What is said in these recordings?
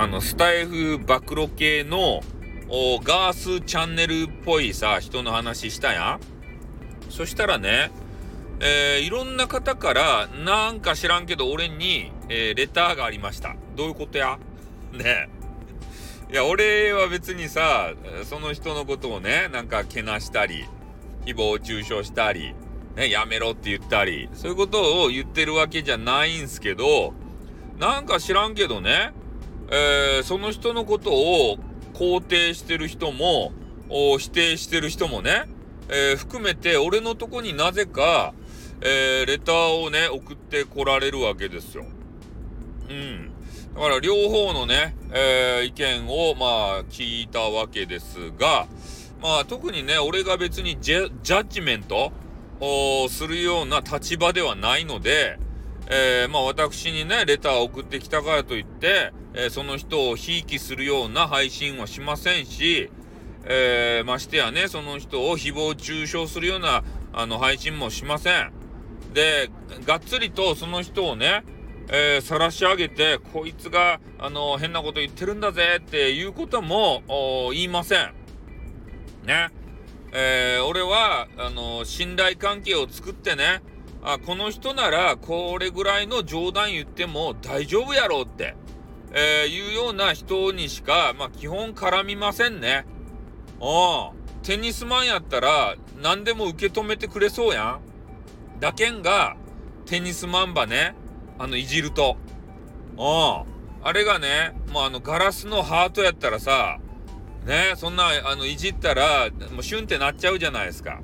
あの、スタイフ暴露系の、ガースチャンネルっぽいさ、人の話したやん？そしたらね、えー、いろんな方から、なんか知らんけど、俺に、えー、レターがありました。どういうことや？ね。いや、俺は別にさ、その人のことをね、なんかけなしたり、誹謗中傷したり、ね、やめろって言ったり、そういうことを言ってるわけじゃないんすけど、なんか知らんけどね、えー、その人のことを肯定してる人も、否定してる人もね、えー、含めて俺のとこになぜか、えー、レターをね、送ってこられるわけですよ。うん。だから両方のね、え、意見をまあ聞いたわけですが、まあ特にね、俺が別にジャッジメントするような立場ではないので、えー、まあ私にね、レターを送ってきたからといって、えー、その人をひいきするような配信はしませんし、えー、ましてやね、その人を誹謗中傷するような、あの、配信もしません。で、がっつりとその人をね、えー、晒し上げて、こいつが、あの、変なこと言ってるんだぜっていうことも、言いません。ね。え、俺は、あの、信頼関係を作ってね、あ、この人なら、これぐらいの冗談言っても大丈夫やろうって、えー、いうような人にしか、まあ、基本絡みませんね。うん。テニスマンやったら、何でも受け止めてくれそうやん。だけんが、テニスマンばね、あの、いじると。うん。あれがね、もうあの、ガラスのハートやったらさ、ね、そんな、あの、いじったら、もうシュンってなっちゃうじゃないですか。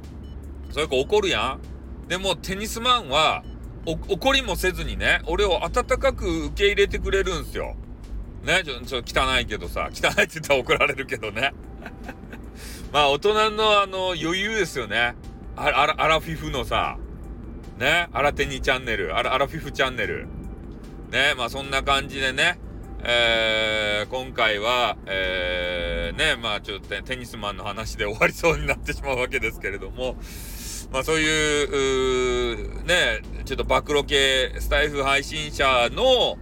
それか怒るやん。でも、テニスマンは、怒りもせずにね、俺を温かく受け入れてくれるんすよ。ね、ちょ、ちょ、汚いけどさ、汚いって言ったら怒られるけどね。まあ、大人のあの、余裕ですよね。あら、アラフィフのさ、ね、アラテニチャンネル、アラ、アラフィフチャンネル。ね、まあそんな感じでね、えー、今回は、えー、ね、まあちょっとテニスマンの話で終わりそうになってしまうわけですけれども、まあそういう、うね、ちょっと暴露系スタイフ配信者の、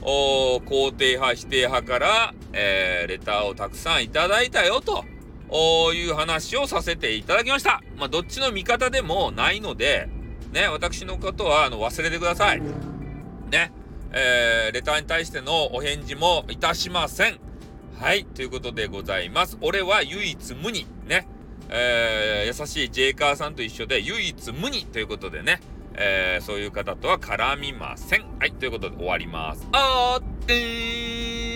お肯定派、否定派から、えー、レターをたくさんいただいたよと。いう話をさせていただきました。まあ、どっちの味方でもないので、ね、私のことは、あの、忘れてください。ね、えー、レターに対してのお返事もいたしません。はい、ということでございます。俺は唯一無二。ね、えー、優しいジェイカーさんと一緒で唯一無二ということでね、えー、そういう方とは絡みません。はい、ということで終わります。あーってー